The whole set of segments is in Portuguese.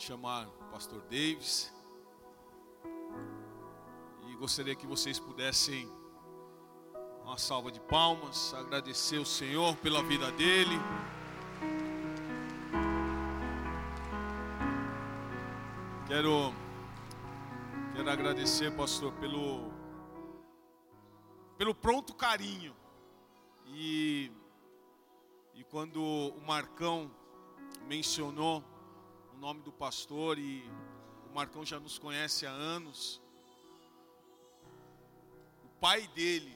chamar o pastor Davis. E gostaria que vocês pudessem uma salva de palmas, agradecer o Senhor pela vida dele. Quero quero agradecer, pastor, pelo pelo pronto carinho. E e quando o Marcão mencionou nome do pastor e o Marcão já nos conhece há anos. O pai dele,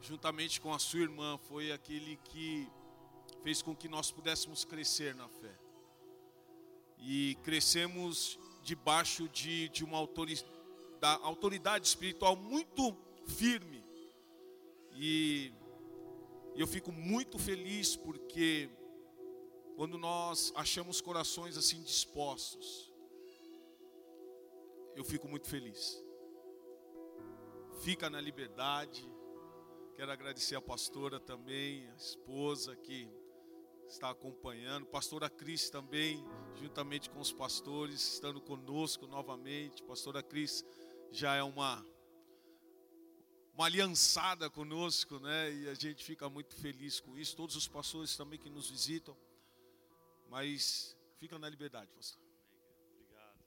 juntamente com a sua irmã, foi aquele que fez com que nós pudéssemos crescer na fé. E crescemos debaixo de, de uma autoridade, autoridade espiritual muito firme. E eu fico muito feliz porque quando nós achamos corações assim dispostos, eu fico muito feliz. Fica na liberdade. Quero agradecer a pastora também, a esposa que está acompanhando, pastora Cris também, juntamente com os pastores, estando conosco novamente. Pastora Cris já é uma uma aliançada conosco, né? E a gente fica muito feliz com isso. Todos os pastores também que nos visitam. Mas fica na liberdade, pastor. Obrigado.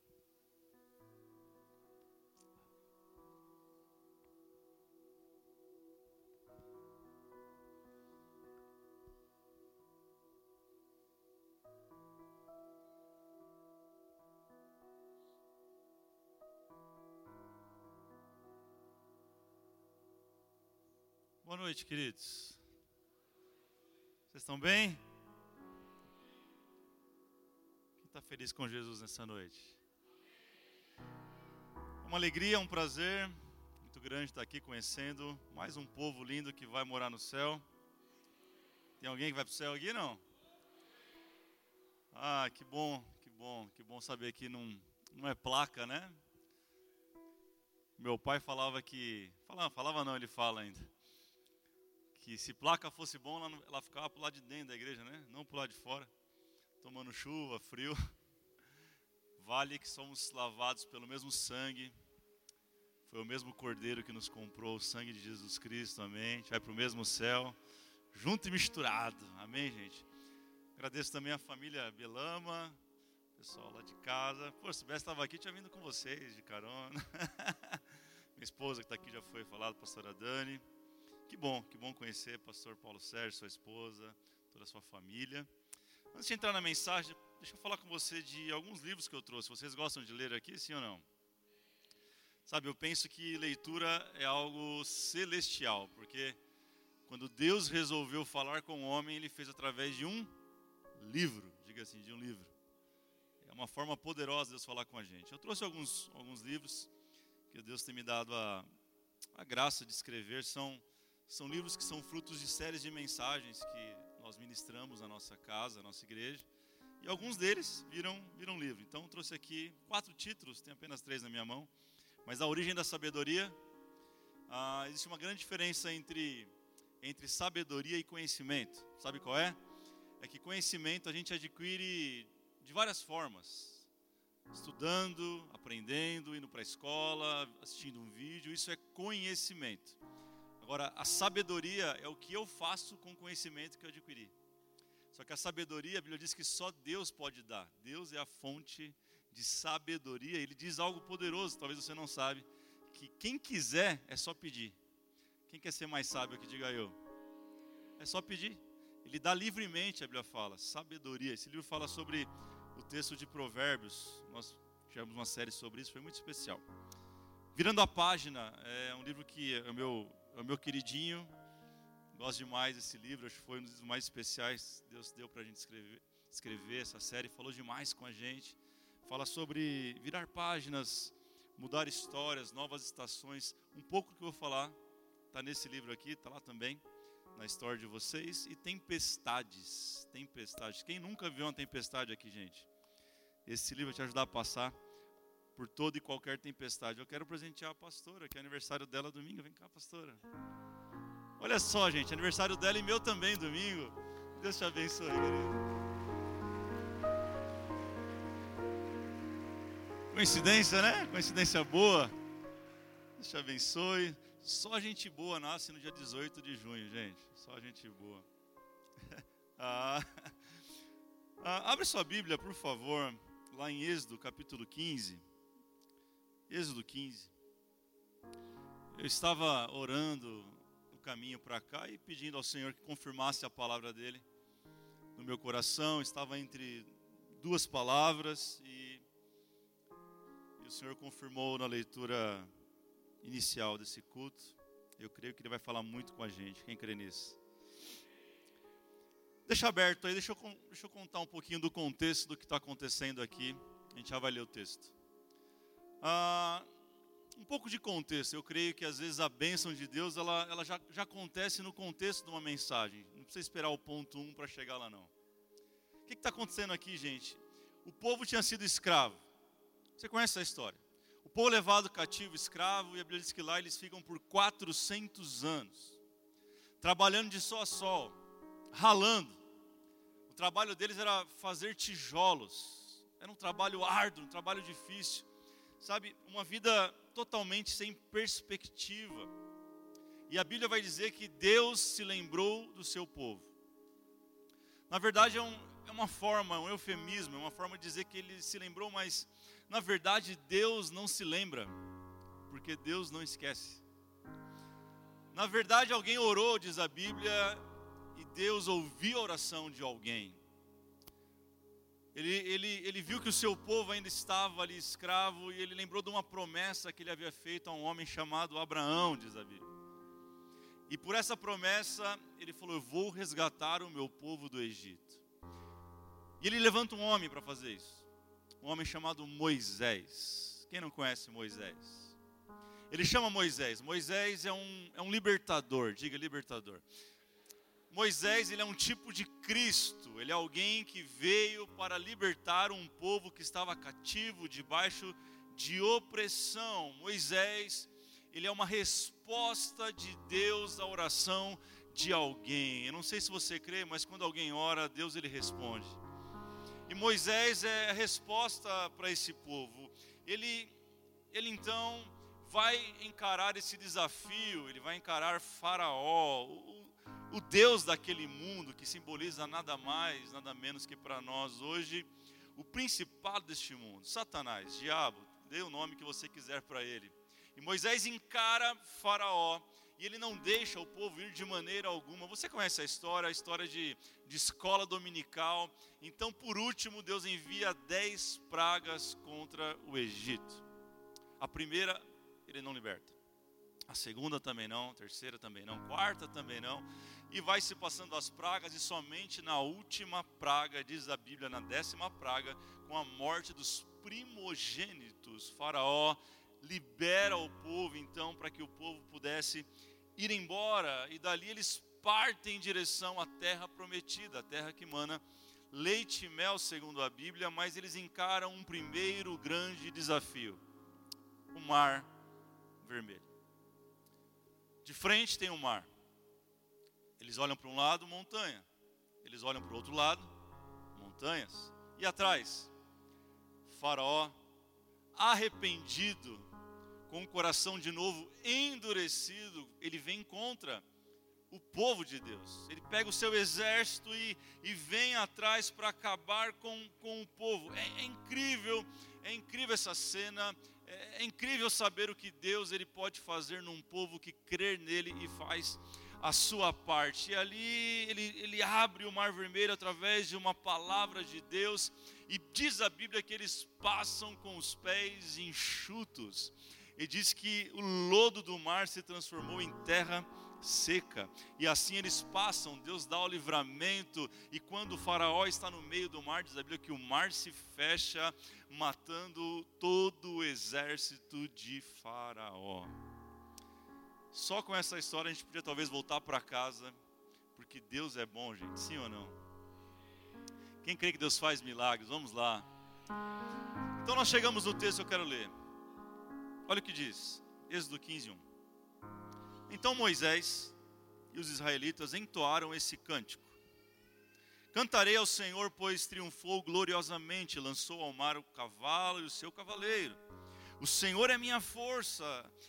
Boa noite, queridos. Vocês estão bem? Está feliz com Jesus nessa noite? Uma alegria, um prazer muito grande estar aqui conhecendo mais um povo lindo que vai morar no céu. Tem alguém que vai para o céu aqui, não? Ah, que bom, que bom, que bom saber que não, não é placa, né? Meu pai falava que. Falava, falava não, ele fala ainda. Que se placa fosse bom, ela, ela ficava para o lado de dentro da igreja, né? Não para o lado de fora tomando chuva, frio. Vale que somos lavados pelo mesmo sangue. Foi o mesmo cordeiro que nos comprou, o sangue de Jesus Cristo, amém. A gente vai para o mesmo céu, junto e misturado, amém, gente. Agradeço também a família Belama, pessoal lá de casa. Pô, se Bessa estava aqui, tinha vindo com vocês de carona. Minha esposa que está aqui já foi falado, pastora Dani. Que bom, que bom conhecer pastor Paulo Sérgio, sua esposa, toda a sua família. Antes de entrar na mensagem, deixa eu falar com você de alguns livros que eu trouxe. Vocês gostam de ler aqui, sim ou não? Sabe, eu penso que leitura é algo celestial, porque quando Deus resolveu falar com o homem, ele fez através de um livro, diga assim, de um livro. É uma forma poderosa de Deus falar com a gente. Eu trouxe alguns, alguns livros que Deus tem me dado a, a graça de escrever. São, são livros que são frutos de séries de mensagens que nós ministramos na nossa casa, na nossa igreja. E alguns deles viram, viram livro. Então, trouxe aqui quatro títulos, tem apenas três na minha mão. Mas a origem da sabedoria, ah, existe uma grande diferença entre, entre sabedoria e conhecimento. Sabe qual é? É que conhecimento a gente adquire de várias formas. Estudando, aprendendo, indo para a escola, assistindo um vídeo, isso é conhecimento. Agora, a sabedoria é o que eu faço com o conhecimento que eu adquiri. Só que a sabedoria, a Bíblia diz que só Deus pode dar. Deus é a fonte de sabedoria. Ele diz algo poderoso, talvez você não sabe, que quem quiser é só pedir. Quem quer ser mais sábio que diga eu? É só pedir. Ele dá livremente, a Bíblia fala, sabedoria. Esse livro fala sobre o texto de Provérbios. Nós tivemos uma série sobre isso, foi muito especial. Virando a página, é um livro que é o meu é o meu queridinho. Gosto demais desse livro, acho que foi um dos mais especiais Deus deu para a gente escrever, escrever essa série. Falou demais com a gente. Fala sobre virar páginas, mudar histórias, novas estações. Um pouco que eu vou falar está nesse livro aqui, está lá também, na história de vocês. E tempestades, tempestades. Quem nunca viu uma tempestade aqui, gente? Esse livro vai te ajudar a passar por toda e qualquer tempestade. Eu quero presentear a pastora, que é aniversário dela domingo. Vem cá, pastora. Olha só, gente, aniversário dela e meu também domingo. Deus te abençoe, querido. Coincidência, né? Coincidência boa. Deus te abençoe. Só gente boa nasce no dia 18 de junho, gente. Só gente boa. ah, ah, abre sua Bíblia, por favor, lá em Êxodo, capítulo 15. Êxodo 15. Eu estava orando no caminho para cá e pedindo ao Senhor que confirmasse a palavra dele no meu coração. Estava entre duas palavras e, e o Senhor confirmou na leitura inicial desse culto. Eu creio que Ele vai falar muito com a gente. Quem crê nisso? Deixa aberto aí, deixa eu, deixa eu contar um pouquinho do contexto do que está acontecendo aqui. A gente já vai ler o texto. Ah, um pouco de contexto. Eu creio que às vezes a bênção de Deus ela, ela já, já acontece no contexto de uma mensagem. Não precisa esperar o ponto 1 um para chegar lá, não. O que está acontecendo aqui, gente? O povo tinha sido escravo. Você conhece essa história? povo levado cativo, escravo, e a Bíblia diz que lá eles ficam por 400 anos, trabalhando de sol a sol, ralando. O trabalho deles era fazer tijolos, era um trabalho árduo, um trabalho difícil, sabe, uma vida totalmente sem perspectiva. E a Bíblia vai dizer que Deus se lembrou do seu povo. Na verdade, é, um, é uma forma, um eufemismo, é uma forma de dizer que ele se lembrou, mas na verdade, Deus não se lembra, porque Deus não esquece. Na verdade, alguém orou, diz a Bíblia, e Deus ouviu a oração de alguém. Ele, ele, ele viu que o seu povo ainda estava ali escravo e ele lembrou de uma promessa que ele havia feito a um homem chamado Abraão, diz a Bíblia. E por essa promessa, ele falou: Eu vou resgatar o meu povo do Egito. E ele levanta um homem para fazer isso um homem chamado Moisés. Quem não conhece Moisés? Ele chama Moisés. Moisés é um, é um libertador, diga libertador. Moisés ele é um tipo de Cristo, ele é alguém que veio para libertar um povo que estava cativo debaixo de opressão. Moisés, ele é uma resposta de Deus à oração de alguém. Eu não sei se você crê, mas quando alguém ora, Deus ele responde. E Moisés é a resposta para esse povo. Ele, ele então vai encarar esse desafio, ele vai encarar Faraó, o, Deus daquele mundo que simboliza nada mais, nada menos que para nós hoje o principado deste mundo, Satanás, diabo, dê o nome que você quiser para ele. E Moisés encara Faraó e ele não deixa o povo ir de maneira alguma. Você conhece a história, a história de, de escola dominical. Então, por último, Deus envia dez pragas contra o Egito. A primeira, ele não liberta. A segunda também não, a terceira também não, a quarta também não. E vai se passando as pragas, e somente na última praga, diz a Bíblia, na décima praga, com a morte dos primogênitos, Faraó libera o povo então para que o povo pudesse ir embora e dali eles partem em direção à terra prometida, a terra que mana leite e mel, segundo a Bíblia, mas eles encaram um primeiro grande desafio: o mar vermelho. De frente tem o mar. Eles olham para um lado, montanha. Eles olham para o outro lado, montanhas. E atrás, Faraó, arrependido, com o coração de novo endurecido, ele vem contra o povo de Deus. Ele pega o seu exército e, e vem atrás para acabar com, com o povo. É, é, incrível, é incrível essa cena. É, é, incrível saber o que Deus ele pode fazer num povo que crer nele e faz a sua parte. E ali ele, ele abre o mar vermelho através de uma palavra de Deus. E diz a Bíblia que eles passam com os pés enxutos e diz que o lodo do mar se transformou em terra seca. E assim eles passam, Deus dá o livramento, e quando o faraó está no meio do mar, diz a Bíblia que o mar se fecha, matando todo o exército de faraó. Só com essa história a gente podia talvez voltar para casa, porque Deus é bom, gente, sim ou não? Quem crê que Deus faz milagres? Vamos lá. Então nós chegamos no texto que eu quero ler. Olha o que diz, Êxodo 15, 1. Então Moisés e os israelitas entoaram esse cântico. Cantarei ao Senhor, pois triunfou gloriosamente, lançou ao mar o cavalo e o seu cavaleiro. O Senhor é minha força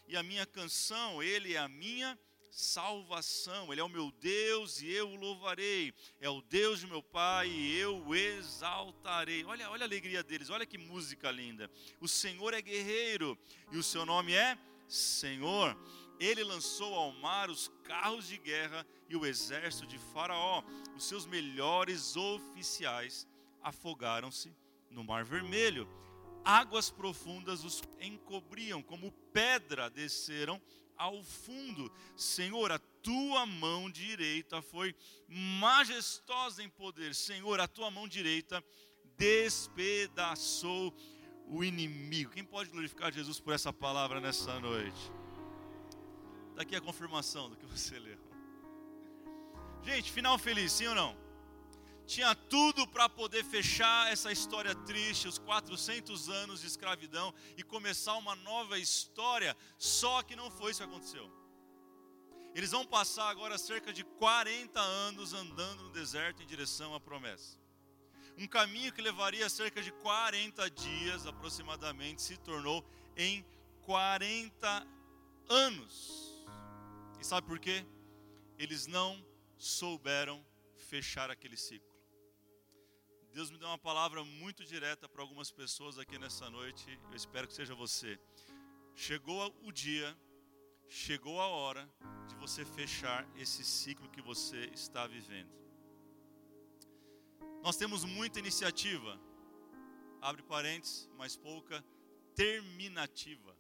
e a minha canção, Ele é a minha salvação. Ele é o meu Deus e eu o louvarei. É o Deus de meu Pai e eu o exaltarei. Olha, olha a alegria deles, olha que música linda. O Senhor é guerreiro e o seu nome é Senhor. Ele lançou ao mar os carros de guerra e o exército de Faraó. Os seus melhores oficiais afogaram-se no Mar Vermelho. Águas profundas os encobriam, como pedra desceram ao fundo. Senhor, a tua mão direita foi majestosa em poder. Senhor, a tua mão direita despedaçou o inimigo. Quem pode glorificar Jesus por essa palavra nessa noite? Daqui a confirmação do que você leu. Gente, final feliz, sim ou não? Tinha tudo para poder fechar essa história triste, os 400 anos de escravidão e começar uma nova história, só que não foi isso que aconteceu. Eles vão passar agora cerca de 40 anos andando no deserto em direção à promessa. Um caminho que levaria cerca de 40 dias aproximadamente se tornou em 40 anos. E sabe por quê? Eles não souberam fechar aquele ciclo. Deus me deu uma palavra muito direta para algumas pessoas aqui nessa noite. Eu espero que seja você. Chegou o dia, chegou a hora de você fechar esse ciclo que você está vivendo. Nós temos muita iniciativa, abre parênteses, mas pouca terminativa.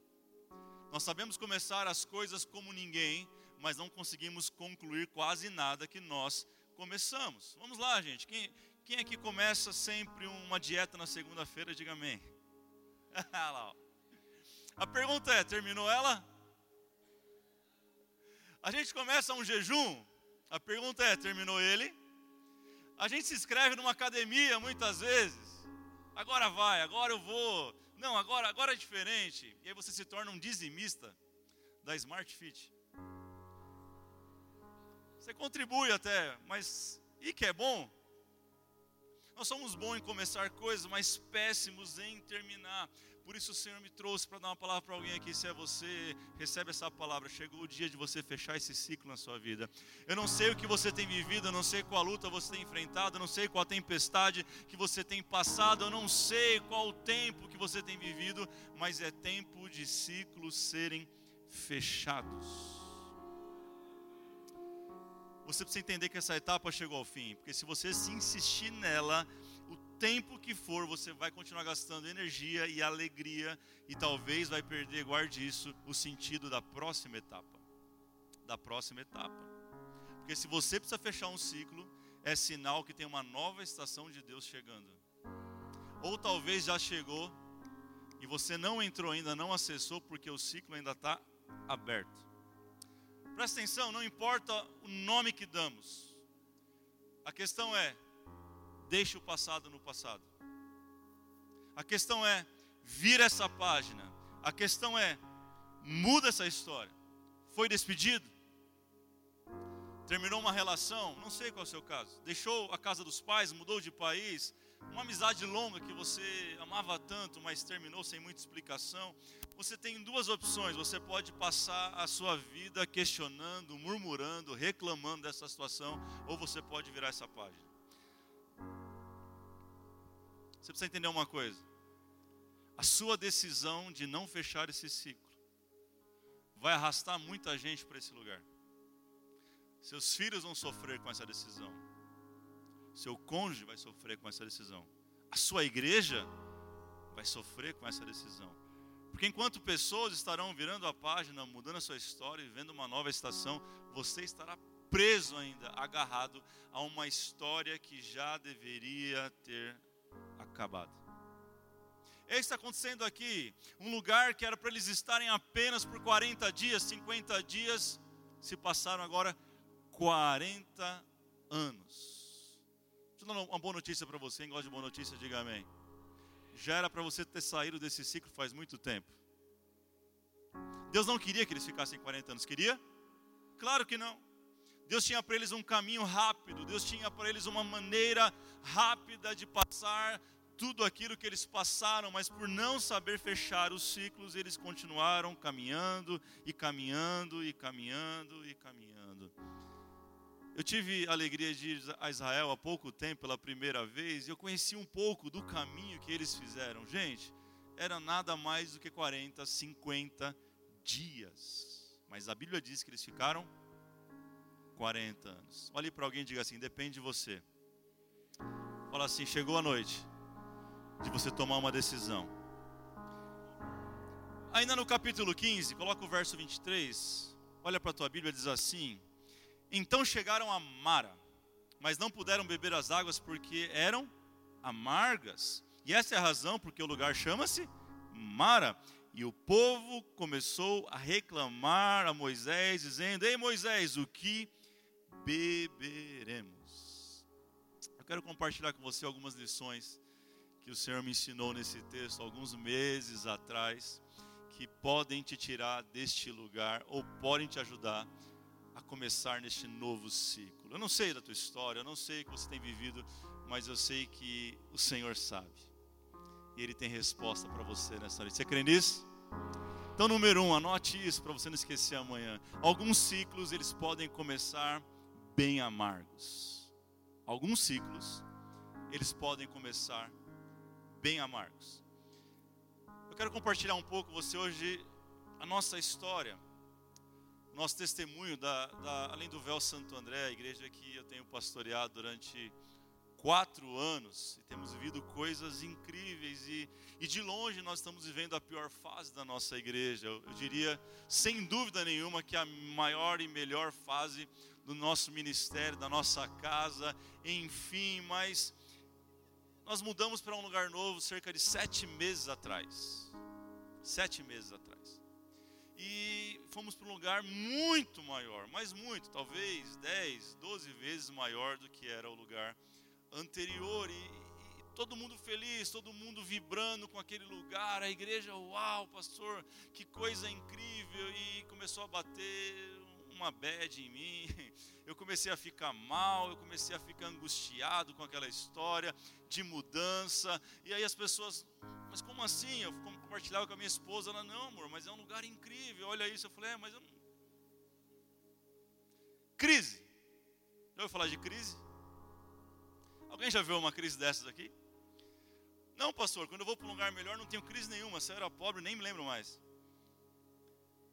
Nós sabemos começar as coisas como ninguém, mas não conseguimos concluir quase nada que nós começamos. Vamos lá, gente. Quem, quem aqui começa sempre uma dieta na segunda-feira, diga amém. A pergunta é: terminou ela? A gente começa um jejum, a pergunta é: terminou ele? A gente se inscreve numa academia muitas vezes. Agora vai, agora eu vou. Não, agora, agora é diferente. E aí você se torna um dizimista da Smart Fit. Você contribui até, mas e que é bom? Nós somos bons em começar coisas, mas péssimos em terminar. Por isso o Senhor me trouxe para dar uma palavra para alguém aqui. Se é você, recebe essa palavra. Chegou o dia de você fechar esse ciclo na sua vida. Eu não sei o que você tem vivido, eu não sei qual luta você tem enfrentado, eu não sei qual tempestade que você tem passado, eu não sei qual o tempo que você tem vivido, mas é tempo de ciclos serem fechados você precisa entender que essa etapa chegou ao fim, porque se você se insistir nela, o tempo que for, você vai continuar gastando energia e alegria e talvez vai perder, guarde isso, o sentido da próxima etapa. Da próxima etapa. Porque se você precisa fechar um ciclo, é sinal que tem uma nova estação de Deus chegando. Ou talvez já chegou e você não entrou ainda, não acessou, porque o ciclo ainda está aberto. Presta atenção, não importa o nome que damos. A questão é, deixe o passado no passado. A questão é, vira essa página. A questão é, muda essa história. Foi despedido? Terminou uma relação? Não sei qual é o seu caso. Deixou a casa dos pais, mudou de país? Uma amizade longa que você amava tanto, mas terminou sem muita explicação? Você tem duas opções. Você pode passar a sua vida questionando, murmurando, reclamando dessa situação, ou você pode virar essa página. Você precisa entender uma coisa. A sua decisão de não fechar esse ciclo vai arrastar muita gente para esse lugar. Seus filhos vão sofrer com essa decisão. Seu cônjuge vai sofrer com essa decisão. A sua igreja vai sofrer com essa decisão. Porque enquanto pessoas estarão virando a página, mudando a sua história e vivendo uma nova estação, você estará preso ainda, agarrado a uma história que já deveria ter acabado. É isso que está acontecendo aqui. Um lugar que era para eles estarem apenas por 40 dias, 50 dias, se passaram agora 40 anos. Deixa eu dar uma boa notícia para você. Quem gosta de boa notícia, diga amém já era para você ter saído desse ciclo faz muito tempo. Deus não queria que eles ficassem 40 anos, queria? Claro que não. Deus tinha para eles um caminho rápido, Deus tinha para eles uma maneira rápida de passar tudo aquilo que eles passaram, mas por não saber fechar os ciclos, eles continuaram caminhando e caminhando e caminhando e caminhando. Eu tive a alegria de ir a Israel há pouco tempo pela primeira vez e eu conheci um pouco do caminho que eles fizeram. Gente, era nada mais do que 40, 50 dias. Mas a Bíblia diz que eles ficaram 40 anos. Olhe para alguém e diga assim: depende de você. Fala assim: chegou a noite de você tomar uma decisão. Ainda no capítulo 15, coloca o verso 23. Olha para a tua Bíblia, diz assim: Então chegaram a Mara, mas não puderam beber as águas porque eram amargas. E essa é a razão porque o lugar chama-se Mara. E o povo começou a reclamar a Moisés, dizendo: Ei Moisés, o que beberemos? Eu quero compartilhar com você algumas lições que o Senhor me ensinou nesse texto alguns meses atrás, que podem te tirar deste lugar ou podem te ajudar a começar neste novo ciclo. Eu não sei da tua história, eu não sei o que você tem vivido, mas eu sei que o Senhor sabe. E Ele tem resposta para você nessa noite. Você crê nisso? Então, número um, anote isso para você não esquecer amanhã. Alguns ciclos eles podem começar bem amargos. Alguns ciclos eles podem começar bem amargos. Eu quero compartilhar um pouco com você hoje a nossa história, nosso testemunho da, da, além do Véu Santo André, a igreja que eu tenho pastoreado durante quatro anos e temos vivido coisas incríveis e, e de longe nós estamos vivendo a pior fase da nossa igreja. Eu, eu diria, sem dúvida nenhuma, que a maior e melhor fase do nosso ministério, da nossa casa, enfim, mas nós mudamos para um lugar novo cerca de sete meses atrás. Sete meses atrás. E fomos para um lugar muito maior, mas muito, talvez 10, 12 vezes maior do que era o lugar anterior. E, e todo mundo feliz, todo mundo vibrando com aquele lugar. A igreja, uau, pastor, que coisa incrível. E começou a bater uma bad em mim. Eu comecei a ficar mal, eu comecei a ficar angustiado com aquela história de mudança. E aí as pessoas, mas como assim? Eu compartilhava com a minha esposa, ela, não, amor, mas é um lugar incrível, olha isso. Eu falei, é, mas eu não. Crise. Já ouviu falar de crise? Alguém já viu uma crise dessas aqui? Não, pastor, quando eu vou para um lugar melhor não tenho crise nenhuma. Se eu era pobre, nem me lembro mais.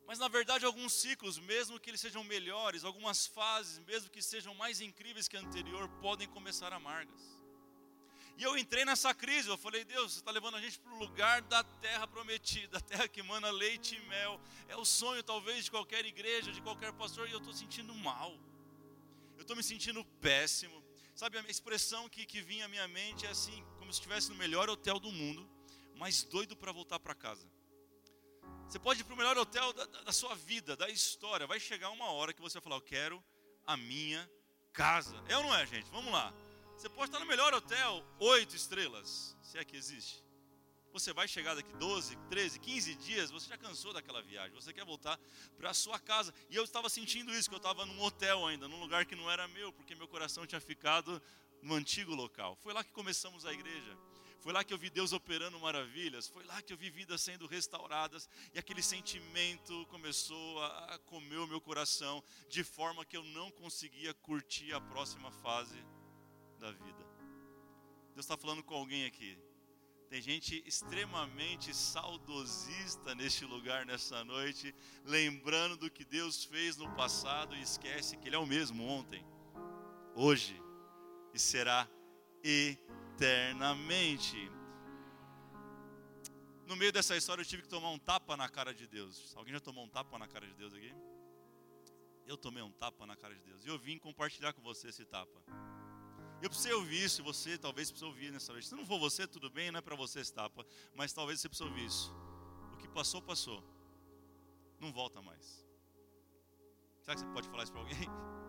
Mas na verdade, alguns ciclos, mesmo que eles sejam melhores, algumas fases, mesmo que sejam mais incríveis que a anterior, podem começar amargas. E eu entrei nessa crise, eu falei, Deus, você está levando a gente para o lugar da terra prometida, a terra que mana leite e mel. É o sonho, talvez, de qualquer igreja, de qualquer pastor, e eu estou sentindo mal. Eu estou me sentindo péssimo. Sabe, a expressão que, que vinha à minha mente é assim, como se estivesse no melhor hotel do mundo, mas doido para voltar para casa. Você pode ir para o melhor hotel da, da, sua vida, da história. Vai chegar uma hora que você vai falar: Eu quero a minha casa. É ou não é, gente? Vamos lá. Você pode estar no melhor hotel, oito estrelas, se é que existe. Você vai chegar daqui 12, 13, 15 dias, você já cansou daquela viagem, você quer voltar para a sua casa. E eu estava sentindo isso, que eu estava num hotel ainda, num lugar que não era meu, porque meu coração tinha ficado no antigo local. Foi lá que começamos a igreja. Foi lá que eu vi Deus operando maravilhas. Foi lá que eu vi vidas sendo restauradas. E aquele sentimento começou a comer o meu coração, de forma que eu não conseguia curtir a próxima fase da vida. Deus está falando com alguém aqui. Tem gente extremamente saudosista neste lugar nessa noite, lembrando do que Deus fez no passado e esquece que Ele é o mesmo ontem, hoje e será eternamente. No meio dessa história eu tive que tomar um tapa na cara de Deus. Alguém já tomou um tapa na cara de Deus aqui? Eu tomei um tapa na cara de Deus. E eu vim compartilhar com você esse tapa. Eu precisei ouvir isso, você talvez precise ouvir nessa vez. Se não for você, tudo bem, não é para você esse tapa. Mas talvez você precise ouvir isso. O que passou, passou. Não volta mais. Será que você pode falar isso para alguém?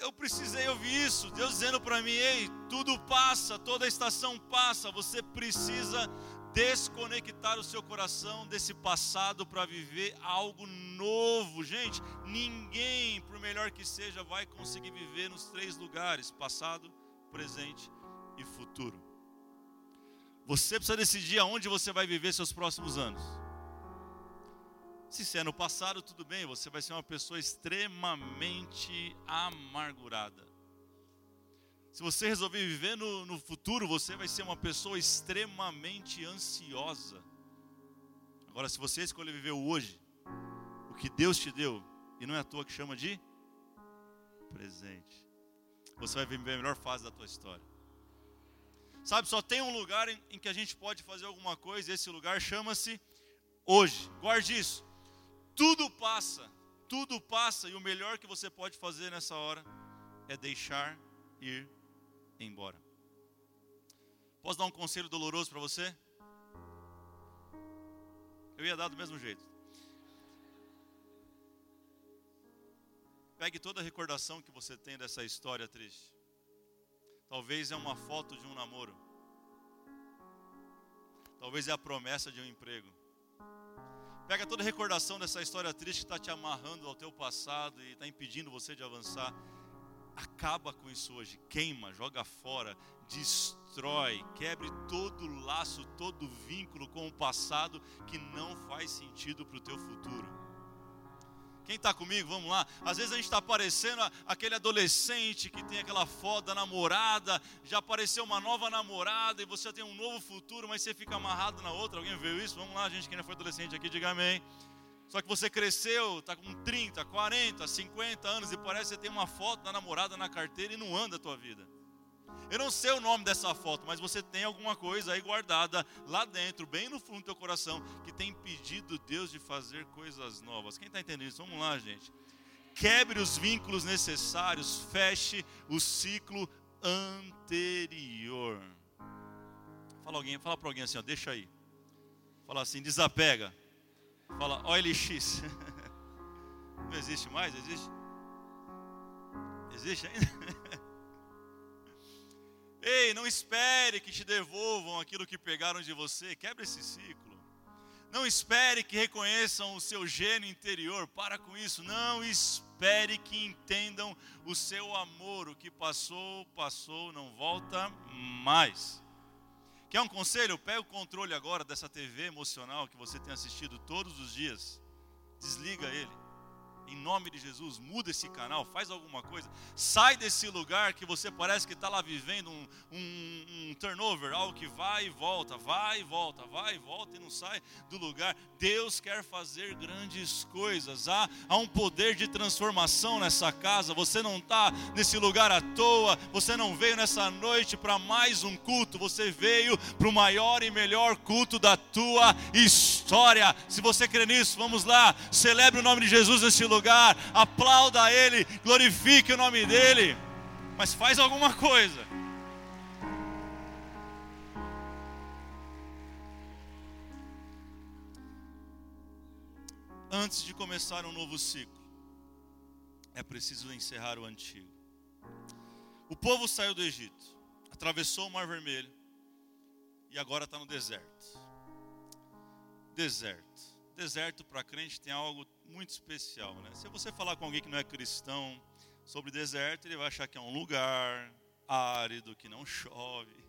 eu precisei ouvir isso. Deus dizendo para mim: ei, tudo passa, toda estação passa. Você precisa desconectar o seu coração desse passado para viver algo novo. Gente, ninguém, por melhor que seja, vai conseguir viver nos três lugares: passado, presente e futuro. Você precisa decidir aonde você vai viver seus próximos anos. Se é no passado, tudo bem, você vai ser uma pessoa extremamente amargurada. Se você resolver viver no, no futuro, você vai ser uma pessoa extremamente ansiosa. Agora, se você escolher viver hoje, o que Deus te deu, e não é à toa que chama de presente, você vai viver a melhor fase da tua história. Sabe, só tem um lugar em, em que a gente pode fazer alguma coisa, e esse lugar chama-se hoje. Guarde isso. Tudo passa, tudo passa, e o melhor que você pode fazer nessa hora é deixar ir embora. Posso dar um conselho doloroso para você? Eu ia dar do mesmo jeito. Pegue toda a recordação que você tem dessa história triste. Talvez é uma foto de um namoro. Talvez é a promessa de um emprego. Pega toda a recordação dessa história triste que está te amarrando ao teu passado e está impedindo você de avançar. Acaba com isso hoje, queima, joga fora, destrói, quebre todo laço, todo vínculo com o passado que não faz sentido para o teu futuro. Quem está comigo? Vamos lá. Às vezes a gente está parecendo aquele adolescente que tem aquela foda da namorada, já apareceu uma nova namorada e você tem um novo futuro, mas você fica amarrado na outra. Alguém viu isso? Vamos lá, gente, quem já foi adolescente aqui, diga amém. Só que você cresceu, está com 30, 40, 50 anos e parece que você tem uma foto da namorada na carteira e não anda a tua vida. Eu não sei o nome dessa foto, mas você tem alguma coisa aí guardada lá dentro, bem no fundo do teu coração, que tem impedido Deus de fazer coisas novas. Quem está entendendo isso? Vamos lá, gente. Quebre os vínculos necessários, feche o ciclo anterior. Fala alguém, fala para alguém assim, ó, deixa aí. Fala assim, desapega. Fala OLX. Não existe mais? Existe? Existe ainda? Ei, não espere que te devolvam aquilo que pegaram de você. Quebra esse ciclo. Não espere que reconheçam o seu gênio interior. Para com isso. Não espere que entendam o seu amor. O que passou, passou, não volta mais. Quer um conselho? Pega o controle agora dessa TV emocional que você tem assistido todos os dias. Desliga ele em nome de Jesus, muda esse canal, faz alguma coisa, sai desse lugar que você parece que está lá vivendo um, um, um, turnover, algo que vai e volta, vai e volta, vai e volta e não sai do lugar. Deus quer fazer grandes coisas, há, há um poder de transformação nessa casa. Você não está nesse lugar à toa, você não veio nessa noite para mais um culto, você veio para o maior e melhor culto da tua história. Se você crê nisso, vamos lá, celebre o nome de Jesus nesse lugar lugar, aplauda Ele, glorifique o nome dEle, mas faz alguma coisa. Antes de começar um novo ciclo, é preciso encerrar o antigo. O povo saiu do Egito, atravessou o Mar Vermelho e agora está no deserto. Deserto. Deserto para crente tem algo muito especial, né? Se você falar com alguém que não é cristão sobre deserto, ele vai achar que é um lugar árido, que não chove,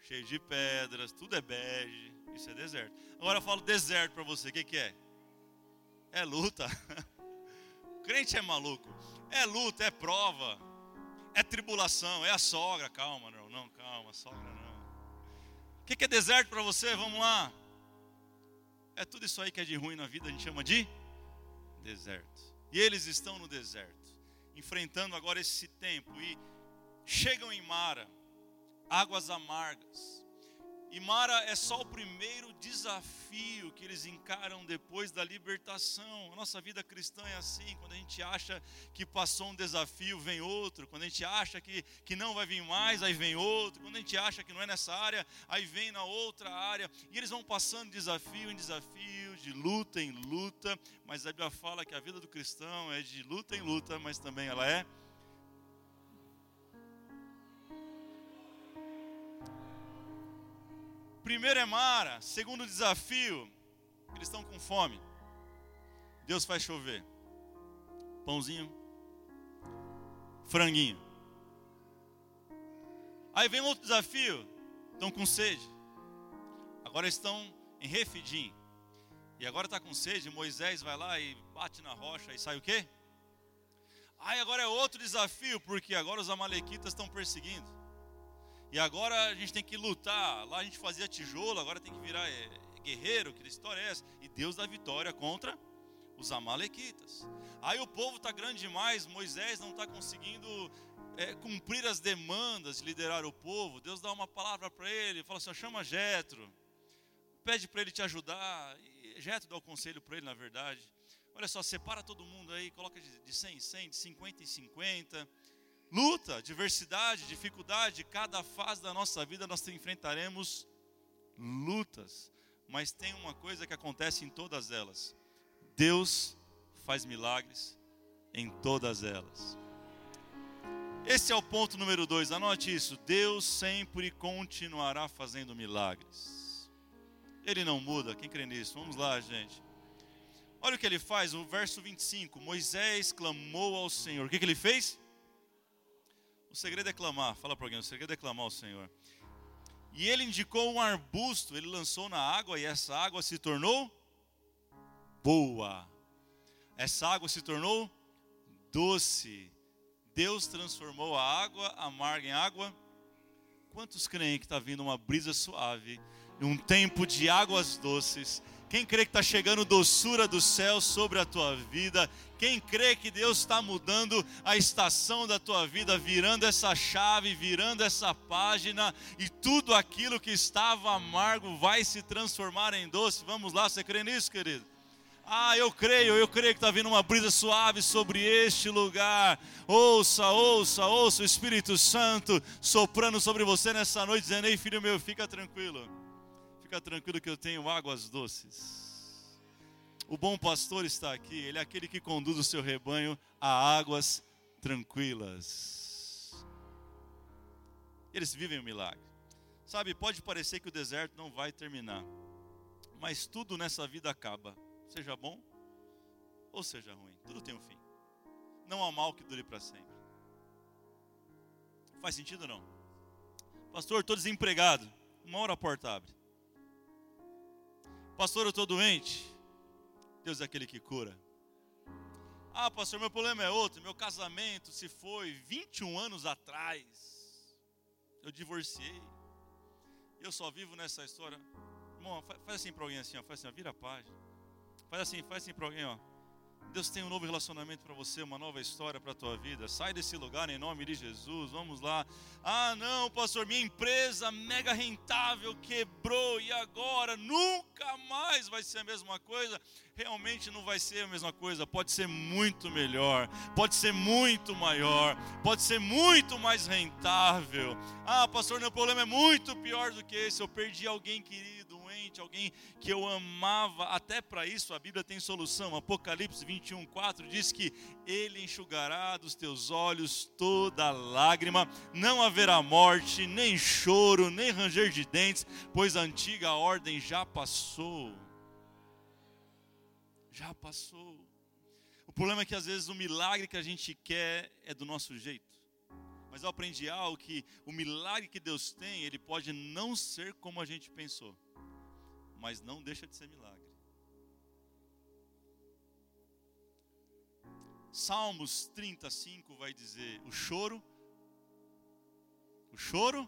cheio de pedras, tudo é bege, isso é deserto. Agora eu falo deserto para você, o que, que é? É luta. Crente é maluco. É luta, é prova, é tribulação, é a sogra. Calma, não, não, calma, sogra não. O que, que é deserto para você? Vamos lá. É tudo isso aí que é de ruim na vida, a gente chama de deserto. E eles estão no deserto, enfrentando agora esse tempo e chegam em Mara, águas amargas. E Mara é só o primeiro desafio que eles encaram depois da libertação. A nossa vida cristã é assim: quando a gente acha que passou um desafio, vem outro. Quando a gente acha que, que não vai vir mais, aí vem outro. Quando a gente acha que não é nessa área, aí vem na outra área. E eles vão passando desafio em desafio, de luta em luta. Mas a Bíblia fala que a vida do cristão é de luta em luta, mas também ela é Primeiro é Mara, segundo desafio, eles estão com fome. Deus faz chover. Pãozinho, franguinho. Aí vem outro desafio, estão com sede. Agora estão em Refidim. E agora está com sede, Moisés vai lá e bate na rocha e sai o quê? Aí agora é outro desafio, porque agora os amalequitas estão perseguindo. E agora a gente tem que lutar. Lá a gente fazia tijolo, agora tem que virar é, guerreiro, que história é essa? E Deus dá vitória contra os amalequitas. Aí o povo está grande demais, Moisés não está conseguindo é, cumprir as demandas de liderar o povo. Deus dá uma palavra para ele, fala assim: chama Jetro, pede para ele te ajudar. E Jetro dá o conselho para ele, na verdade. Olha só, separa todo mundo aí, coloca de 100 em 100, de 50 em 50 luta, diversidade, dificuldade, cada fase da nossa vida nós enfrentaremos lutas, mas tem uma coisa que acontece em todas elas: Deus faz milagres em todas elas. Esse é o ponto número dois, anote isso: Deus sempre continuará fazendo milagres, Ele não muda, quem crê nisso? Vamos lá, gente. Olha o que ele faz, o verso 25: Moisés clamou ao Senhor, o que, que ele fez? O segredo é clamar. Fala para alguém, o segredo é clamar ao Senhor. E ele indicou um arbusto, ele lançou na água e essa água se tornou boa. Essa água se tornou doce. Deus transformou a água amarga em água. Quantos creem que está vindo uma brisa suave, um tempo de águas doces? Quem crê que está chegando doçura do céu sobre a tua vida? Quem crê que Deus está mudando a estação da tua vida, virando essa chave, virando essa página, e tudo aquilo que estava amargo vai se transformar em doce? Vamos lá, você crê nisso, querido? Ah, eu creio, eu creio que está vindo uma brisa suave sobre este lugar. Ouça, ouça, ouça o Espírito Santo soprando sobre você nessa noite, dizendo: Ei, filho meu, fica tranquilo Fica tranquilo que eu tenho águas doces. O bom pastor está aqui, ele é aquele que conduz o seu rebanho a águas tranquilas. Eles vivem o milagre. Sabe, pode parecer que o deserto não vai terminar, mas tudo nessa vida acaba, seja bom ou seja ruim, tudo tem um fim. Não há mal que dure para sempre. Faz sentido ou não? Pastor, estou desempregado. Uma hora a porta abre. Pastor, eu estou doente. Deus é aquele que cura. Ah, pastor, meu problema é outro. Meu casamento se foi 21 anos atrás. Eu divorciei. Eu só vivo nessa história. Irmão, faz assim para alguém assim, ó. Faz assim, ó, vira a página. Faz assim, faz assim para alguém, ó. Deus tem um novo relacionamento para você, uma nova história para a tua vida. Sai desse lugar em nome de Jesus. Vamos lá. Ah, não, pastor, minha empresa mega rentável quebrou e agora nunca mais vai ser a mesma coisa. Realmente não vai ser a mesma coisa. Pode ser muito melhor, pode ser muito maior, pode ser muito mais rentável. Ah, pastor, meu problema é muito pior do que esse. Eu perdi alguém querido alguém que eu amava, até para isso a Bíblia tem solução. Apocalipse 21, 4 diz que Ele enxugará dos teus olhos toda lágrima, não haverá morte, nem choro, nem ranger de dentes, pois a antiga ordem já passou. Já passou. O problema é que às vezes o milagre que a gente quer é do nosso jeito. Mas eu aprendi algo que o milagre que Deus tem, ele pode não ser como a gente pensou mas não deixa de ser milagre. Salmos 35 vai dizer: o choro, o choro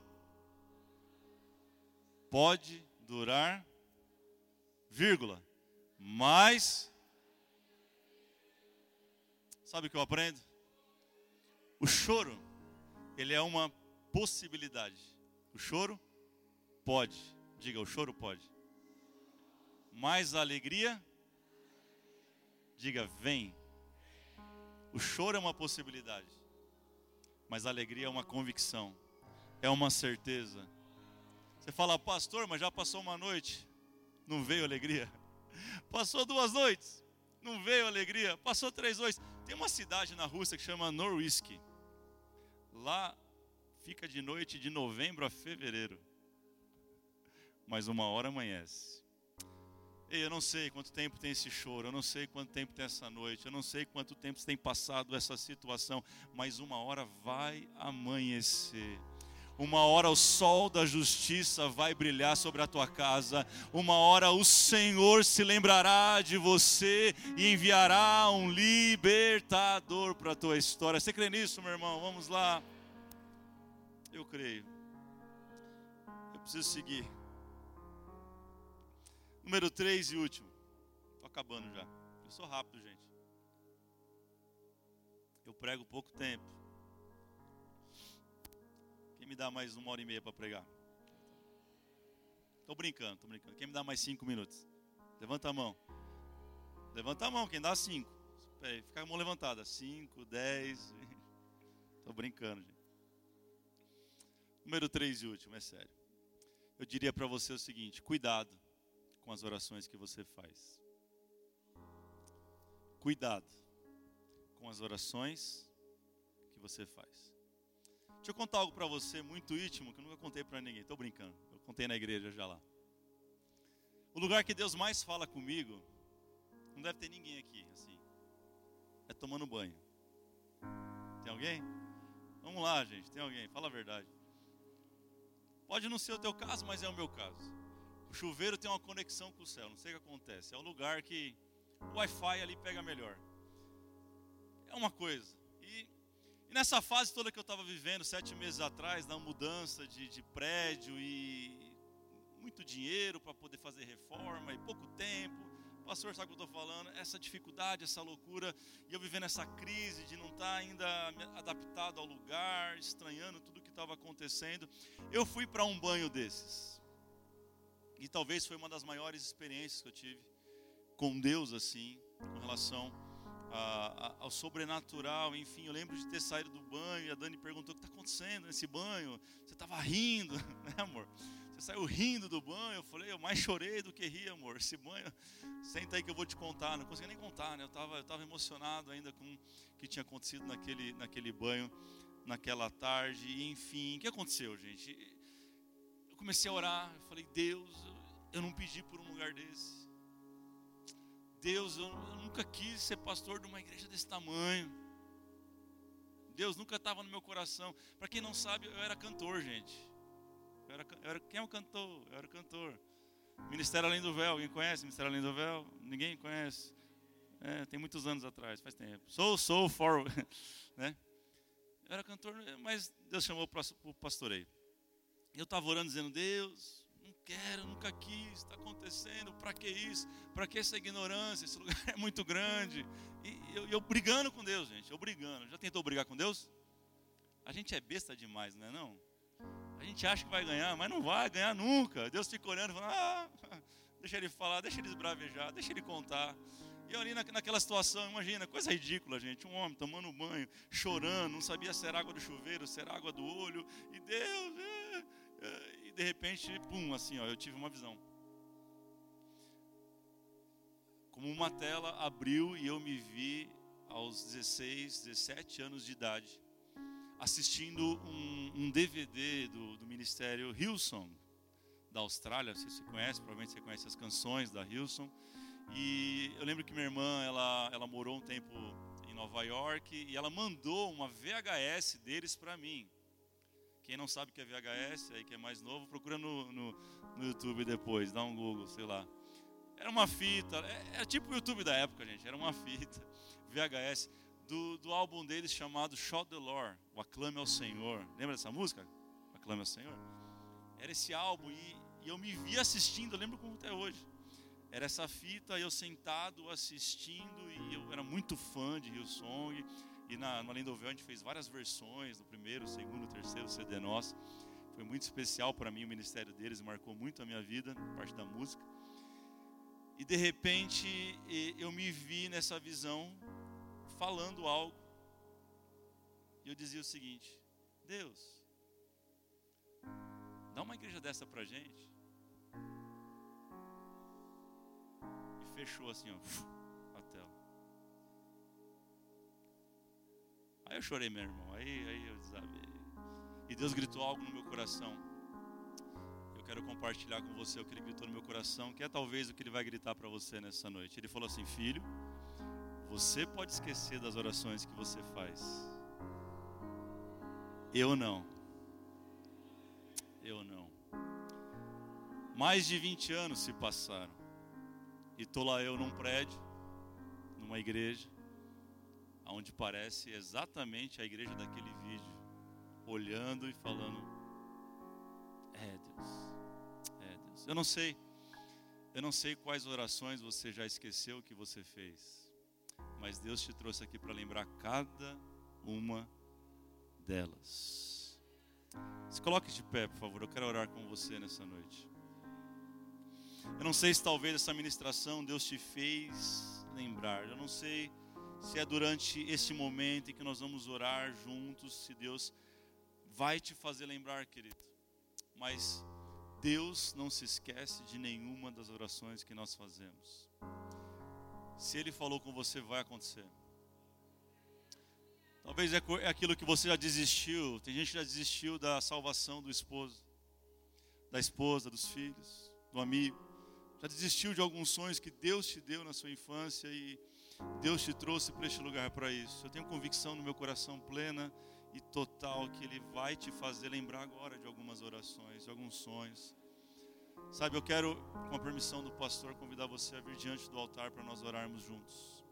pode durar, vírgula, mas, sabe o que eu aprendo? O choro, ele é uma possibilidade. O choro pode, diga, o choro pode mais a alegria, diga, vem. O choro é uma possibilidade, mas a alegria é uma convicção, é uma certeza. Você fala, pastor, mas já passou uma noite, não veio alegria. Passou duas noites, não veio alegria. Passou três noites. Tem uma cidade na Rússia que chama Norwisk. Lá fica de noite de novembro a fevereiro. mas uma hora amanhece. Ei, eu não sei quanto tempo tem esse choro, eu não sei quanto tempo tem essa noite, eu não sei quanto tempo tem passado essa situação, mas uma hora vai amanhecer. Uma hora o sol da justiça vai brilhar sobre a tua casa. Uma hora o Senhor se lembrará de você e enviará um libertador para a tua história. Você crê nisso, meu irmão? Vamos lá. Eu creio. Eu preciso seguir. Número 3 e último. Estou acabando já. Eu sou rápido, gente. Eu prego pouco tempo. Quem me dá mais uma hora e meia para pregar? Estou brincando, estou brincando. Quem me dá mais cinco minutos? Levanta a mão. Levanta a mão, quem dá cinco. Fica com a mão levantada. Cinco, dez. Estou brincando, gente. Número 3 e último, é sério. Eu diria para você o seguinte: cuidado com as orações que você faz. Cuidado com as orações que você faz. Deixa eu contar algo para você muito íntimo que eu nunca contei para ninguém. Estou brincando. Eu contei na igreja já lá. O lugar que Deus mais fala comigo, não deve ter ninguém aqui assim. É tomando banho. Tem alguém? Vamos lá, gente. Tem alguém? Fala a verdade. Pode não ser o teu caso, mas é o meu caso. O chuveiro tem uma conexão com o céu, não sei o que acontece. É o lugar que o Wi-Fi ali pega melhor. É uma coisa. E, e nessa fase toda que eu estava vivendo, sete meses atrás, na mudança de, de prédio e muito dinheiro para poder fazer reforma e pouco tempo. Pastor, sabe o que eu estou falando? Essa dificuldade, essa loucura, e eu vivendo essa crise de não estar tá ainda adaptado ao lugar, estranhando tudo que estava acontecendo. Eu fui para um banho desses. E talvez foi uma das maiores experiências que eu tive com Deus, assim, com relação a, a, ao sobrenatural. Enfim, eu lembro de ter saído do banho e a Dani perguntou: o que está acontecendo nesse banho? Você estava rindo, né, amor? Você saiu rindo do banho. Eu falei: eu mais chorei do que ri, amor. Esse banho, senta aí que eu vou te contar. Não consegui nem contar, né? Eu estava eu tava emocionado ainda com o que tinha acontecido naquele, naquele banho, naquela tarde. E, enfim, o que aconteceu, gente? eu comecei a orar, eu falei, Deus, eu não pedi por um lugar desse. Deus, eu, eu nunca quis ser pastor de uma igreja desse tamanho. Deus nunca estava no meu coração. Para quem não sabe, eu era cantor, gente. Eu era, eu era, quem é o cantor? Eu era cantor. Ministério Além do Véu, alguém conhece Ministério Além do Véu? Ninguém conhece. É, tem muitos anos atrás, faz tempo. Sou, sou, for, né? Eu era cantor, mas Deus chamou para o pastoreio. Eu estava orando dizendo, Deus, quero, nunca quis, está acontecendo, para que isso? Para que essa ignorância? Esse lugar é muito grande. E eu, eu brigando com Deus, gente, eu brigando. Já tentou brigar com Deus? A gente é besta demais, não é não? A gente acha que vai ganhar, mas não vai ganhar nunca. Deus fica olhando e falando, ah, deixa ele falar, deixa ele esbravejar, deixa ele contar. E eu ali na, naquela situação, imagina, coisa ridícula, gente. Um homem tomando banho, chorando, não sabia se era água do chuveiro, se era água do olho. E Deus, é, e de repente, pum, assim, ó, eu tive uma visão. Como uma tela abriu e eu me vi aos 16, 17 anos de idade, assistindo um, um DVD do, do Ministério Hillsong, da Austrália. Você se conhece, provavelmente você conhece as canções da Hillsong. E eu lembro que minha irmã, ela, ela morou um tempo em Nova York e ela mandou uma VHS deles para mim. Quem não sabe o que é VHS, aí que é mais novo, procura no, no, no YouTube depois, dá um Google, sei lá. Era uma fita, é, é tipo o YouTube da época, gente, era uma fita, VHS, do, do álbum deles chamado Shout the Lord, o Aclame ao Senhor. Lembra dessa música? Aclame ao Senhor? Era esse álbum e, e eu me vi assistindo, eu lembro como até hoje. Era essa fita, eu sentado assistindo e eu era muito fã de Hillsong. E na, no Além do Véu a gente fez várias versões, no primeiro, segundo, terceiro CD nosso. Foi muito especial para mim o ministério deles, marcou muito a minha vida, parte da música. E de repente eu me vi nessa visão falando algo. E eu dizia o seguinte: Deus, dá uma igreja dessa para gente. E fechou assim, ó. Aí eu chorei, meu irmão. Aí, aí eu desabei. E Deus gritou algo no meu coração. Eu quero compartilhar com você o que ele gritou no meu coração, que é talvez o que ele vai gritar para você nessa noite. Ele falou assim: Filho, você pode esquecer das orações que você faz. Eu não. Eu não. Mais de 20 anos se passaram. E estou lá eu num prédio, numa igreja, onde parece exatamente a igreja daquele vídeo, olhando e falando: É Deus, é Deus. Eu não sei, eu não sei quais orações você já esqueceu que você fez, mas Deus te trouxe aqui para lembrar cada uma delas. Se coloque de pé, por favor, eu quero orar com você nessa noite. Eu não sei se talvez essa ministração Deus te fez lembrar, eu não sei se é durante este momento em que nós vamos orar juntos, se Deus vai te fazer lembrar, querido. Mas Deus não se esquece de nenhuma das orações que nós fazemos. Se Ele falou com você, vai acontecer. Talvez é, é aquilo que você já desistiu. Tem gente que já desistiu da salvação do esposo, da esposa, dos filhos, do amigo. Já desistiu de alguns sonhos que Deus te deu na sua infância e Deus te trouxe para este lugar para isso. Eu tenho convicção no meu coração plena e total que Ele vai te fazer lembrar agora de algumas orações, de alguns sonhos. Sabe, eu quero, com a permissão do pastor, convidar você a vir diante do altar para nós orarmos juntos.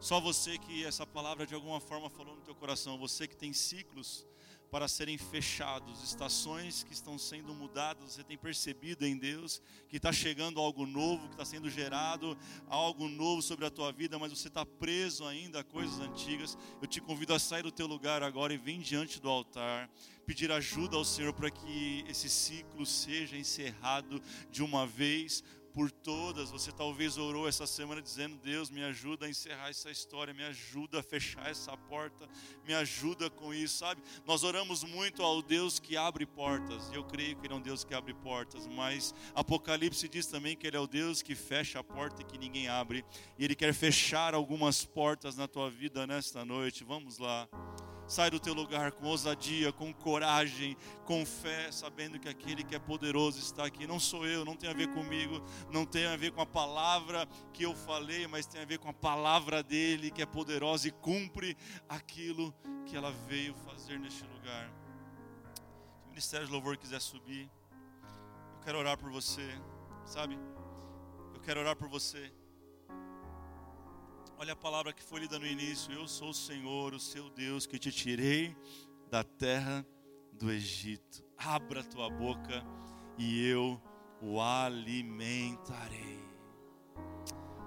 Só você que essa palavra de alguma forma falou no teu coração, você que tem ciclos para serem fechados, estações que estão sendo mudadas. Você tem percebido em Deus que está chegando algo novo, que está sendo gerado algo novo sobre a tua vida, mas você está preso ainda a coisas antigas. Eu te convido a sair do teu lugar agora e vir diante do altar, pedir ajuda ao Senhor para que esse ciclo seja encerrado de uma vez por todas. Você talvez orou essa semana dizendo: Deus, me ajuda a encerrar essa história, me ajuda a fechar essa porta, me ajuda com isso, sabe? Nós oramos muito ao Deus que abre portas, e eu creio que Ele é um Deus que abre portas, mas Apocalipse diz também que Ele é o Deus que fecha a porta e que ninguém abre, e Ele quer fechar algumas portas na tua vida nesta noite. Vamos lá. Sai do teu lugar com ousadia, com coragem, com fé, sabendo que aquele que é poderoso está aqui. Não sou eu, não tem a ver comigo, não tem a ver com a palavra que eu falei, mas tem a ver com a palavra dele que é poderosa e cumpre aquilo que ela veio fazer neste lugar. Se o Ministério de Louvor quiser subir, eu quero orar por você, sabe? Eu quero orar por você. Olha a palavra que foi lida no início: Eu sou o Senhor, o seu Deus, que te tirei da terra do Egito. Abra a tua boca e eu o alimentarei.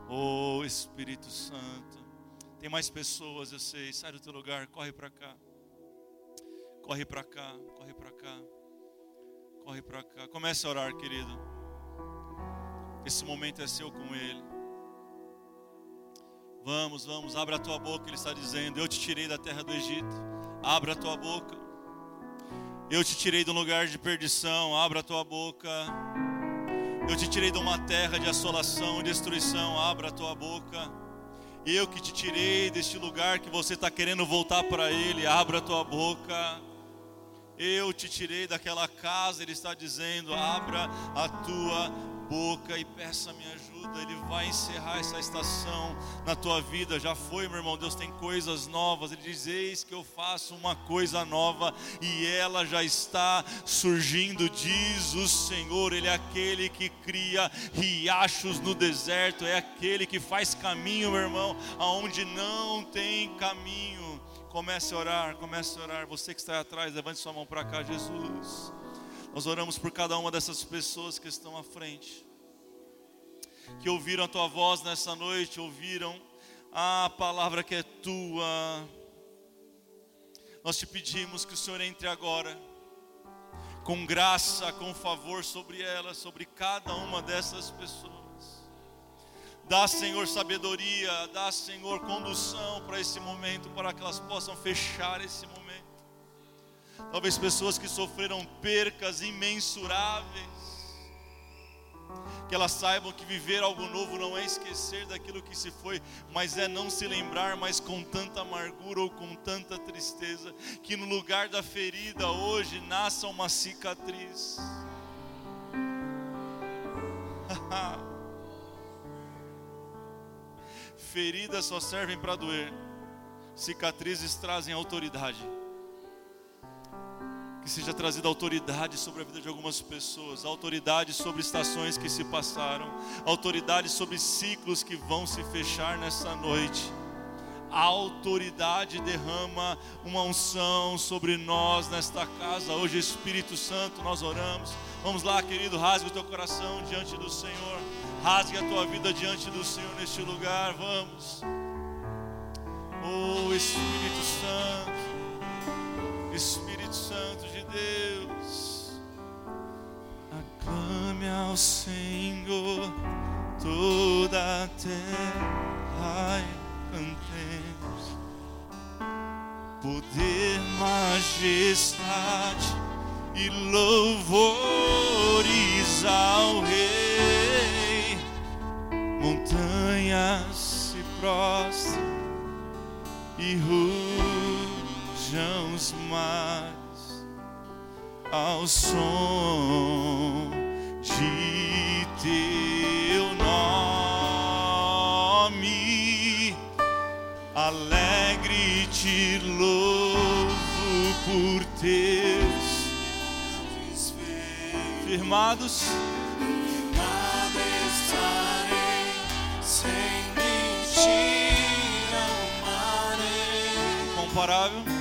Oh Espírito Santo, tem mais pessoas, eu sei. Sai do teu lugar, corre para cá. Corre para cá, corre para cá. Corre para cá. Comece a orar, querido. Esse momento é seu com Ele. Vamos, vamos, abra a tua boca, ele está dizendo: Eu te tirei da terra do Egito. Abra a tua boca. Eu te tirei de um lugar de perdição. Abra a tua boca. Eu te tirei de uma terra de assolação e destruição. Abra a tua boca. Eu que te tirei deste lugar que você está querendo voltar para Ele. Abra a tua boca. Eu te tirei daquela casa, Ele está dizendo: abra a tua boca e peça minha ajuda. Ele vai encerrar essa estação na tua vida. Já foi, meu irmão. Deus tem coisas novas. Ele diz: Eis que eu faço uma coisa nova e ela já está surgindo, diz o Senhor. Ele é aquele que cria riachos no deserto, é aquele que faz caminho, meu irmão, aonde não tem caminho. Comece a orar, comece a orar. Você que está atrás, levante sua mão para cá, Jesus. Nós oramos por cada uma dessas pessoas que estão à frente, que ouviram a tua voz nessa noite, ouviram a palavra que é tua. Nós te pedimos que o Senhor entre agora, com graça, com favor sobre elas, sobre cada uma dessas pessoas. Dá, Senhor, sabedoria, dá, Senhor, condução para esse momento, para que elas possam fechar esse momento Talvez pessoas que sofreram percas imensuráveis. Que elas saibam que viver algo novo não é esquecer daquilo que se foi, mas é não se lembrar mais com tanta amargura ou com tanta tristeza. Que no lugar da ferida hoje nasça uma cicatriz. Feridas só servem para doer, cicatrizes trazem autoridade. Que seja trazida autoridade sobre a vida de algumas pessoas, autoridade sobre estações que se passaram, autoridade sobre ciclos que vão se fechar nessa noite a autoridade derrama uma unção sobre nós nesta casa. Hoje, Espírito Santo, nós oramos. Vamos lá, querido, rasgue o teu coração diante do Senhor. Rasgue a tua vida diante do Senhor neste lugar. Vamos. Oh, Espírito Santo. Espírito Santo Deus. Aclame ao Senhor toda a terra cantemos poder, majestade e louvores ao Rei. Montanhas se prostram e rujam os mares ao som de teu nome. Alegre te louvo por teus firmados. Estarei sem amarei. Comparável.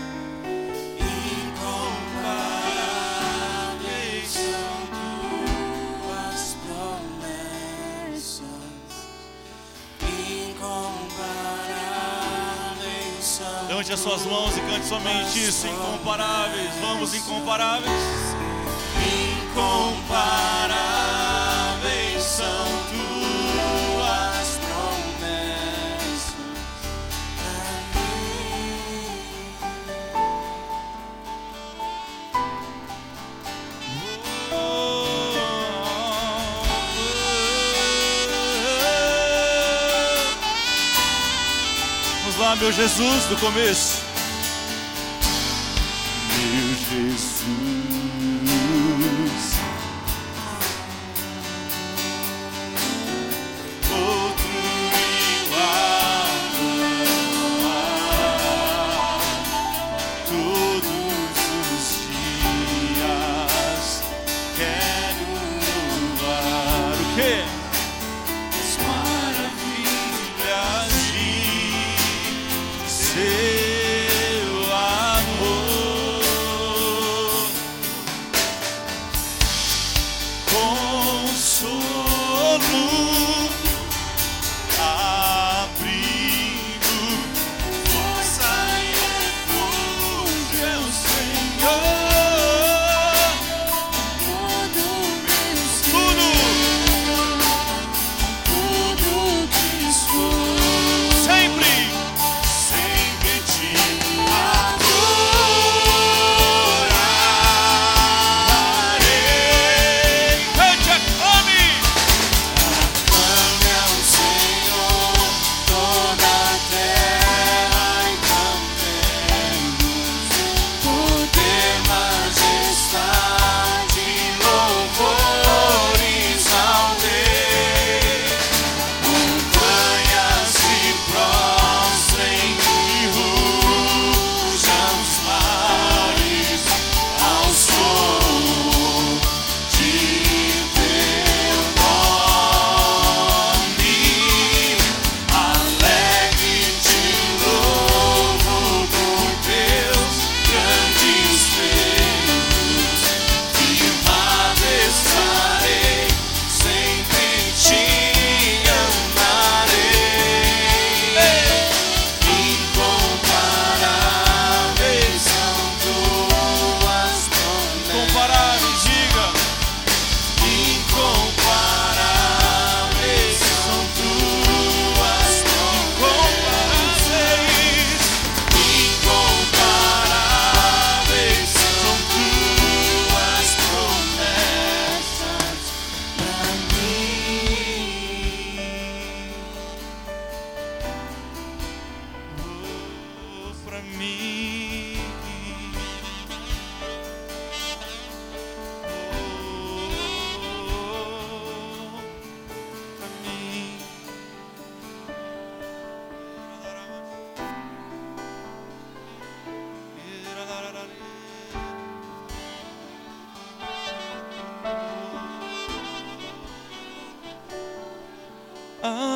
Levante as suas mãos e cante somente isso. Incomparáveis. Vamos, incomparáveis. Incomparáveis lá, meu Jesus, do começo. Oh.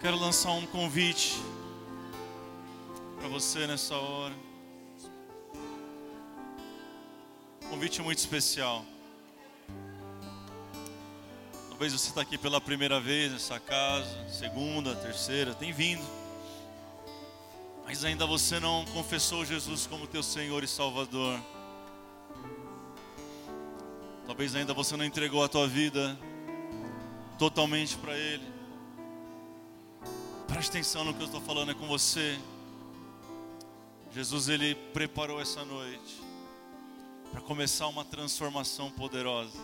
Quero lançar um convite para você nessa hora. Um convite muito especial. Talvez você está aqui pela primeira vez nessa casa, segunda, terceira, tem vindo. Mas ainda você não confessou Jesus como teu Senhor e Salvador. Talvez ainda você não entregou a tua vida totalmente para Ele. Preste atenção no que eu estou falando é com você. Jesus ele preparou essa noite para começar uma transformação poderosa.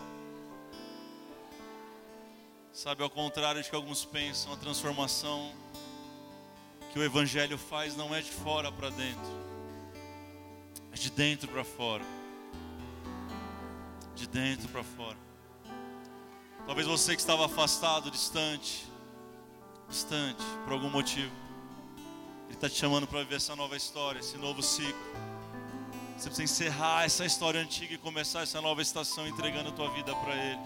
Sabe, ao contrário de que alguns pensam, a transformação que o Evangelho faz não é de fora para dentro, é de dentro para fora. De dentro para fora. Talvez você que estava afastado, distante, distante, por algum motivo, Ele está te chamando para viver essa nova história, esse novo ciclo. Você precisa encerrar essa história antiga e começar essa nova estação entregando a tua vida para Ele,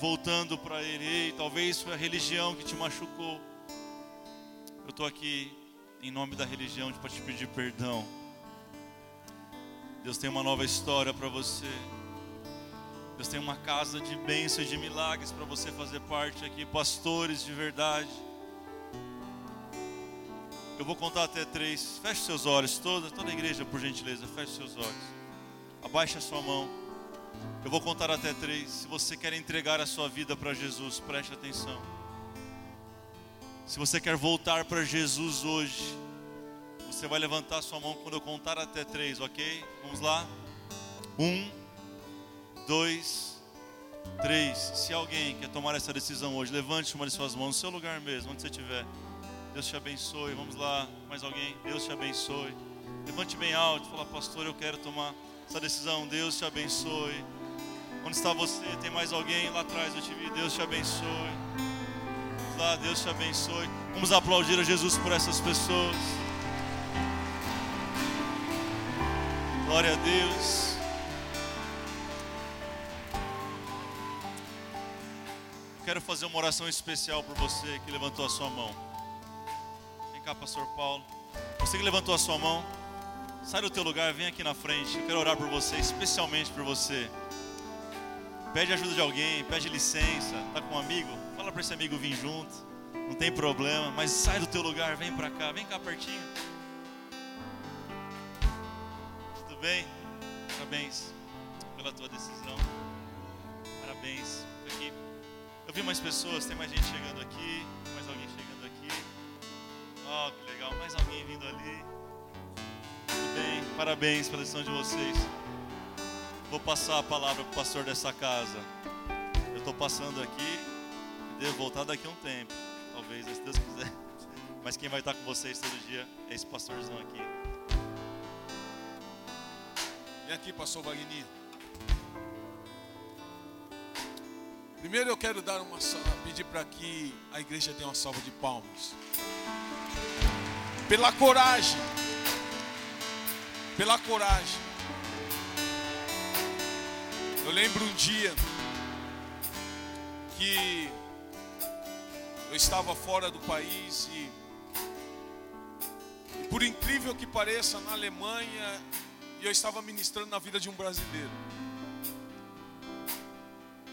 voltando para Ele. Ei, talvez foi a religião que te machucou. Eu estou aqui em nome da religião para te pedir perdão. Deus tem uma nova história para você. Deus tem uma casa de bênçãos e de milagres para você fazer parte aqui, pastores de verdade. Eu vou contar até três. Feche seus olhos, toda, toda a igreja, por gentileza, feche seus olhos. Abaixe a sua mão. Eu vou contar até três. Se você quer entregar a sua vida para Jesus, preste atenção. Se você quer voltar para Jesus hoje, você vai levantar a sua mão quando eu contar até três, ok? Vamos lá? Um, dois, três. Se alguém quer tomar essa decisão hoje, levante uma de suas mãos no seu lugar mesmo, onde você estiver. Deus te abençoe. Vamos lá, mais alguém? Deus te abençoe. Levante bem alto, fala, pastor, eu quero tomar essa decisão. Deus te abençoe. Onde está você? Tem mais alguém lá atrás? Eu te vi. Deus te abençoe. Vamos lá, Deus te abençoe. Vamos aplaudir a Jesus por essas pessoas. Glória a Deus. Quero fazer uma oração especial por você que levantou a sua mão. Cá, pastor Paulo. Você que levantou a sua mão, sai do teu lugar, vem aqui na frente. Eu quero orar por você, especialmente por você. Pede ajuda de alguém, pede licença, tá com um amigo, fala para esse amigo vir junto. Não tem problema, mas sai do teu lugar, vem para cá, vem cá pertinho. Tudo bem? Parabéns pela tua decisão. Parabéns. Aqui. Eu vi mais pessoas, tem mais gente chegando aqui, Oh, que legal, mais alguém vindo ali. Tudo bem? Parabéns pela decisão de vocês. Vou passar a palavra para o pastor dessa casa. Eu estou passando aqui e devo voltar daqui a um tempo. Talvez, se Deus quiser. Mas quem vai estar com vocês todo dia é esse pastorzão aqui. Vem aqui, pastor Wagner. Primeiro eu quero dar uma salva, pedir para que a igreja dê uma salva de palmas. Pela coragem. Pela coragem. Eu lembro um dia que eu estava fora do país e, por incrível que pareça, na Alemanha, eu estava ministrando na vida de um brasileiro.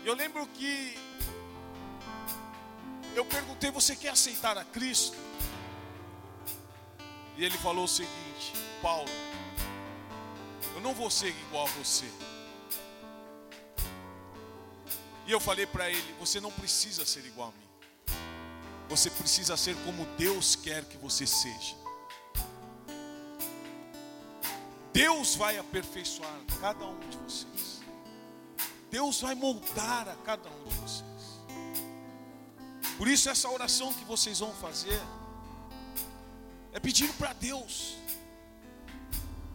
Eu lembro que eu perguntei: Você quer aceitar a Cristo? E ele falou o seguinte: Paulo, eu não vou ser igual a você. E eu falei para ele: Você não precisa ser igual a mim. Você precisa ser como Deus quer que você seja. Deus vai aperfeiçoar cada um de vocês. Deus vai moldar a cada um de vocês. Por isso, essa oração que vocês vão fazer é pedir para Deus,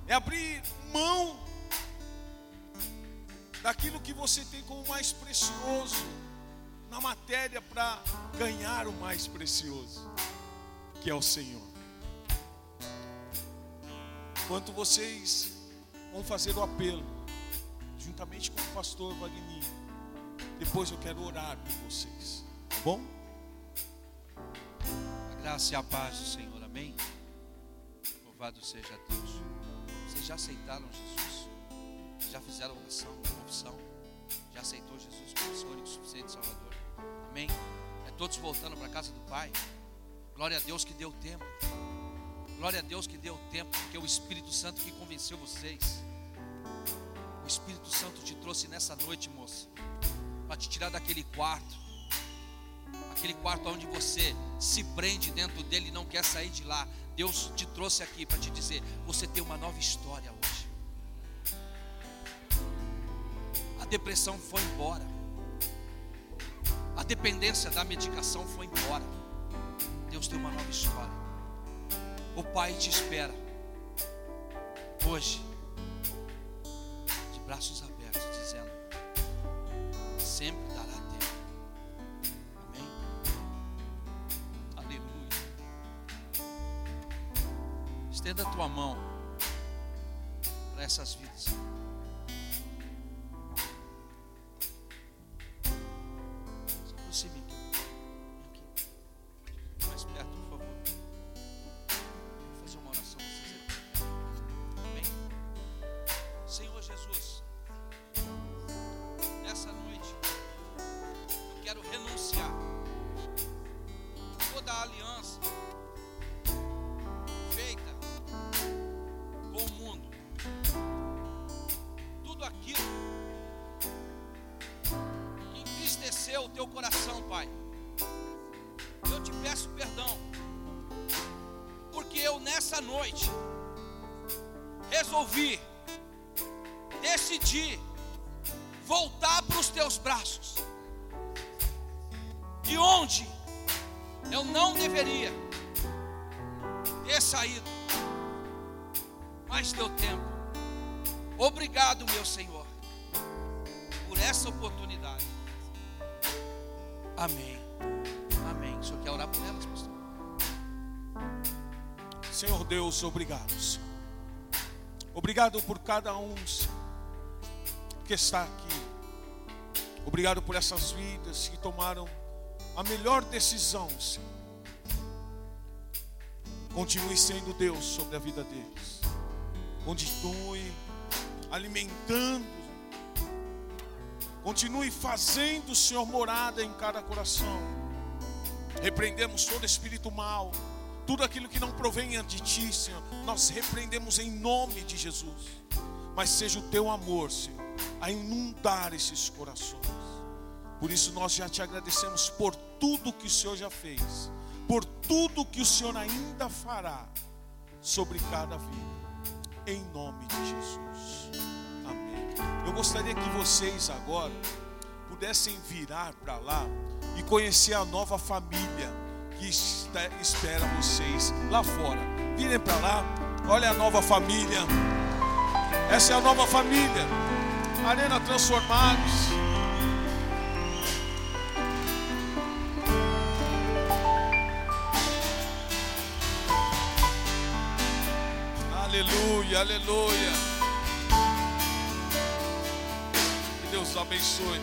é abrir mão daquilo que você tem como mais precioso na matéria para ganhar o mais precioso, que é o Senhor. Enquanto vocês vão fazer o apelo, juntamente com o pastor Wagner, depois eu quero orar por vocês, tá bom? A graça e a paz do Senhor, amém? Louvado seja Deus. Vocês já aceitaram Jesus? Já fizeram oração, confissão? Já aceitou Jesus como Senhor e suficiente Salvador? Amém? É todos voltando para a casa do Pai. Glória a Deus que deu tempo. Glória a Deus que deu tempo, porque é o Espírito Santo que convenceu vocês. O Espírito Santo te trouxe nessa noite, moça, para te tirar daquele quarto aquele quarto onde você se prende dentro dele e não quer sair de lá. Deus te trouxe aqui para te dizer: você tem uma nova história hoje. A depressão foi embora, a dependência da medicação foi embora. Deus tem uma nova história. O Pai te espera hoje, de braços abertos, dizendo: sempre Estenda a tua mão para essas vidas. Teus braços, de onde eu não deveria ter saído, mas deu tempo. Obrigado, meu Senhor, por essa oportunidade. Amém. Amém. O senhor quer orar por elas, pastor? Senhor Deus, obrigado. Senhor. Obrigado por cada um Senhor, que está aqui. Obrigado por essas vidas que tomaram a melhor decisão, Senhor. Continue sendo Deus sobre a vida deles. Continue alimentando. Continue fazendo, Senhor, morada em cada coração. Repreendemos todo espírito mal, tudo aquilo que não provenha de Ti, Senhor. Nós repreendemos em nome de Jesus. Mas seja o Teu amor, Senhor, a inundar esses corações. Por isso nós já te agradecemos por tudo que o Senhor já fez, por tudo que o Senhor ainda fará sobre cada vida. Em nome de Jesus. Amém. Eu gostaria que vocês agora pudessem virar para lá e conhecer a nova família que está- espera vocês lá fora. Virem para lá. Olha a nova família. Essa é a nova família. Arena Transformados. Aleluia, aleluia. Que Deus abençoe.